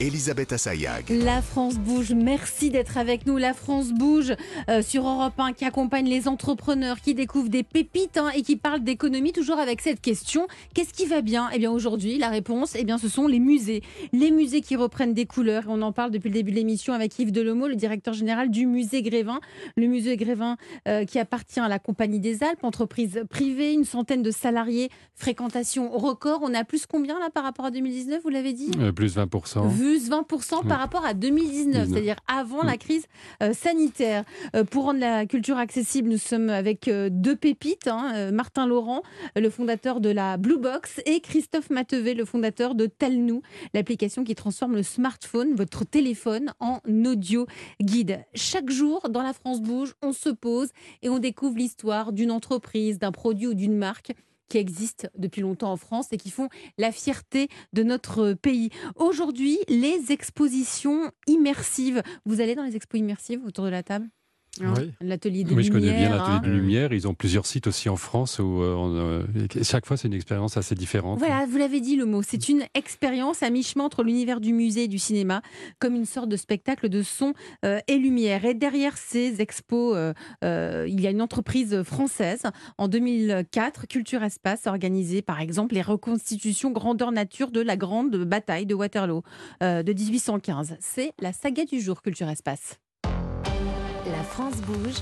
Elisabeth Assayag. La France bouge, merci d'être avec nous. La France bouge euh, sur Europe 1 qui accompagne les entrepreneurs, qui découvrent des pépites hein, et qui parle d'économie toujours avec cette question qu'est-ce qui va bien? Eh bien aujourd'hui, la réponse, eh bien ce sont les musées. Les musées qui reprennent des couleurs. On en parle depuis le début de l'émission avec Yves Delomo, le directeur général du musée Grévin. Le musée Grévin euh, qui appartient à la Compagnie des Alpes, entreprise privée, une centaine de salariés, fréquentation record. On a plus combien là par rapport à 2019, vous l'avez dit? Euh, plus 20%. Plus 20% par rapport à 2019, c'est-à-dire avant la crise euh, sanitaire. Euh, pour rendre la culture accessible, nous sommes avec euh, deux pépites, hein, Martin Laurent, le fondateur de la Blue Box, et Christophe Matevé, le fondateur de Telnou, l'application qui transforme le smartphone, votre téléphone, en audio guide. Chaque jour, dans la France Bouge, on se pose et on découvre l'histoire d'une entreprise, d'un produit ou d'une marque qui existent depuis longtemps en France et qui font la fierté de notre pays. Aujourd'hui, les expositions immersives. Vous allez dans les expos immersives autour de la table? Hein Oui. L'atelier des Oui, je connais bien Lumières, l'atelier hein. de lumière. Ils ont plusieurs sites aussi en France où euh, on, euh, chaque fois c'est une expérience assez différente. Voilà, vous l'avez dit le mot. C'est une expérience à mi-chemin entre l'univers du musée et du cinéma, comme une sorte de spectacle de son euh, et lumière. Et derrière ces expos, euh, il y a une entreprise française. En 2004, Culture Espace a organisé, par exemple, les reconstitutions grandeur nature de la grande bataille de Waterloo de 1815. C'est la saga du jour, Culture Espace. France bouge,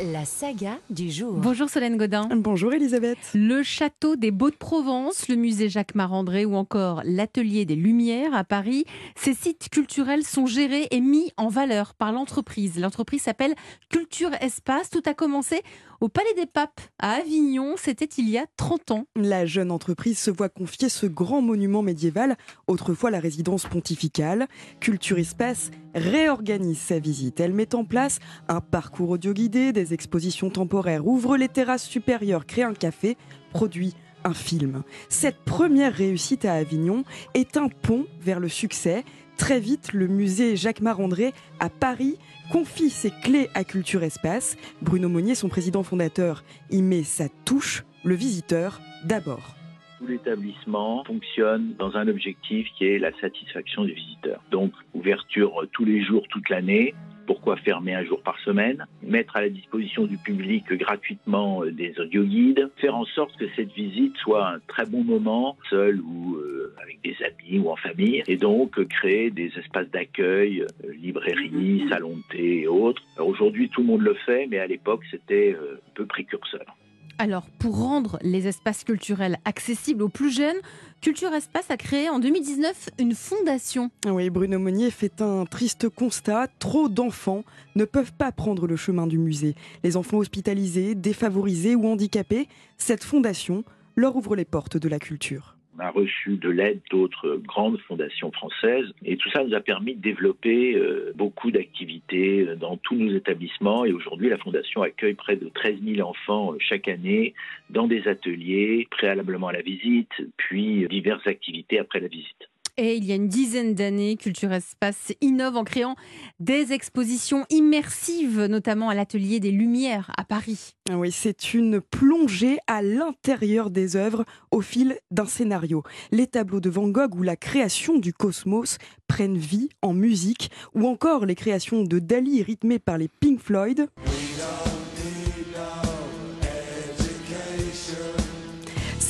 la saga du jour. Bonjour Solène Godin. Bonjour Elisabeth. Le château des Beaux de Provence, le musée Jacques Marandré ou encore l'atelier des Lumières à Paris, ces sites culturels sont gérés et mis en valeur par l'entreprise. L'entreprise s'appelle Culture Espace. Tout a commencé au Palais des Papes à Avignon, c'était il y a 30 ans. La jeune entreprise se voit confier ce grand monument médiéval, autrefois la résidence pontificale. Culture Espace réorganise sa visite. Elle met en place un parcours audio guidé, des expositions temporaires, ouvre les terrasses supérieures, crée un café, produit un film. Cette première réussite à Avignon est un pont vers le succès. Très vite, le musée Jacques Marandré à Paris confie ses clés à Culture Espace. Bruno Monnier, son président fondateur, y met sa touche, le visiteur d'abord. Tout l'établissement fonctionne dans un objectif qui est la satisfaction du visiteur. Donc, ouverture tous les jours, toute l'année. Pourquoi fermer un jour par semaine Mettre à la disposition du public gratuitement euh, des audioguides. Faire en sorte que cette visite soit un très bon moment, seul ou euh, avec des amis ou en famille. Et donc, euh, créer des espaces d'accueil, librairies, salons de thé et autres. Aujourd'hui, tout le monde le fait, mais à l'époque, c'était un peu précurseur. Alors, pour rendre les espaces culturels accessibles aux plus jeunes, Culture Espace a créé en 2019 une fondation. Oui, Bruno Monnier fait un triste constat. Trop d'enfants ne peuvent pas prendre le chemin du musée. Les enfants hospitalisés, défavorisés ou handicapés, cette fondation leur ouvre les portes de la culture. On a reçu de l'aide d'autres grandes fondations françaises et tout ça nous a permis de développer euh, beaucoup d'activités euh, dans tous nos établissements et aujourd'hui la fondation accueille près de 13 000 enfants euh, chaque année dans des ateliers préalablement à la visite puis diverses activités après la visite. Et il y a une dizaine d'années, Culture Espace innove en créant des expositions immersives, notamment à l'atelier des Lumières à Paris. Ah Oui, c'est une plongée à l'intérieur des œuvres au fil d'un scénario. Les tableaux de Van Gogh ou la création du cosmos prennent vie en musique, ou encore les créations de Dali rythmées par les Pink Floyd.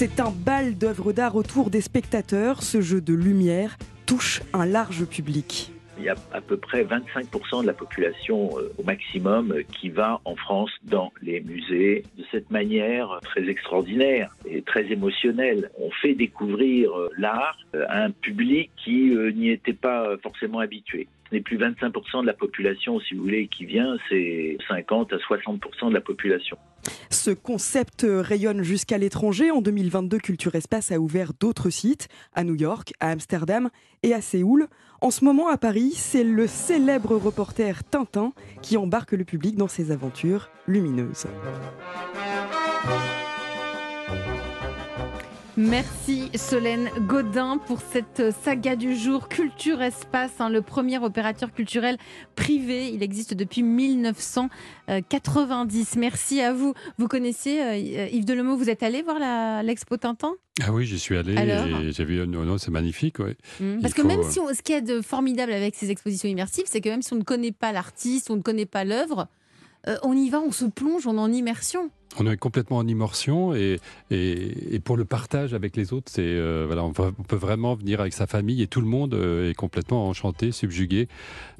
C'est un bal d'œuvres d'art autour des spectateurs. Ce jeu de lumière touche un large public. Il y a à peu près 25% de la population euh, au maximum qui va en France dans les musées de cette manière très extraordinaire et très émotionnelle. On fait découvrir euh, l'art à un public qui euh, n'y était pas forcément habitué. Ce n'est plus 25% de la population, si vous voulez, qui vient, c'est 50 à 60% de la population. Ce concept rayonne jusqu'à l'étranger. En 2022, Culture Espace a ouvert d'autres sites à New York, à Amsterdam et à Séoul. En ce moment, à Paris, c'est le célèbre reporter Tintin qui embarque le public dans ses aventures lumineuses. Merci Solène Godin pour cette saga du jour Culture Espace, hein, le premier opérateur culturel privé. Il existe depuis 1990. Merci à vous. Vous connaissiez euh, Yves Delemot, vous êtes allé voir l'expo Tintin? Ah oui, j'y suis allé et j'ai vu, non, non c'est magnifique. Ouais. Mmh. Parce que même si on, ce qui est de formidable avec ces expositions immersives, c'est que même si on ne connaît pas l'artiste, on ne connaît pas l'œuvre, euh, on y va, on se plonge, on est en immersion. On est complètement en immersion et, et, pour le partage avec les autres, c'est euh, voilà, on, peut vraiment venir avec sa famille et tout le monde euh, est complètement enchanté, subjugué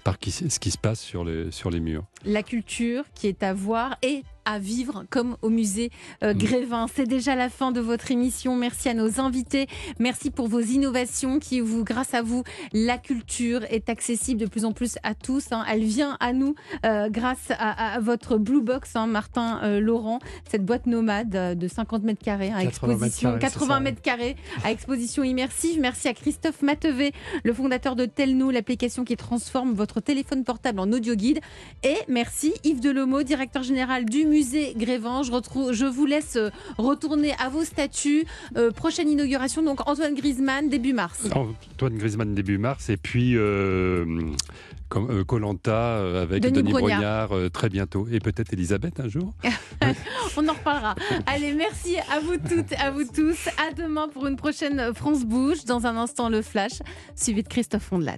par ce qui se passe sur les, sur les murs. La culture qui est à voir et à vivre comme au musée euh, mm. Grévin. C'est déjà la fin de votre émission. Merci à nos invités. Merci pour vos innovations qui, vous, grâce à vous, la culture est accessible de plus en plus à tous. Hein. Elle vient à nous euh, grâce à, votre Blue Box, hein, Martin euh, Laurent, cette boîte nomade de 50 mètres carrés à exposition, 80 mètres carrés à exposition immersive. Merci à Christophe Matevé, le fondateur de Telno, l'application qui transforme votre téléphone portable en audio guide. Et merci Yves Delomo, directeur général du musée musée Grévin. Je, retrouve, je vous laisse euh, retourner à vos statuts. Euh, prochaine inauguration, donc Antoine Griezmann, début mars. Antoine Griezmann, début mars. Et puis. Euh, Colanta avec Denis, Brognard, très bientôt et peut-être Elisabeth un jour. On en reparlera. Allez, merci à vous toutes, à vous tous. À demain pour une prochaine France Bouge. Dans un instant, le flash, suivi de Christophe Ondelat.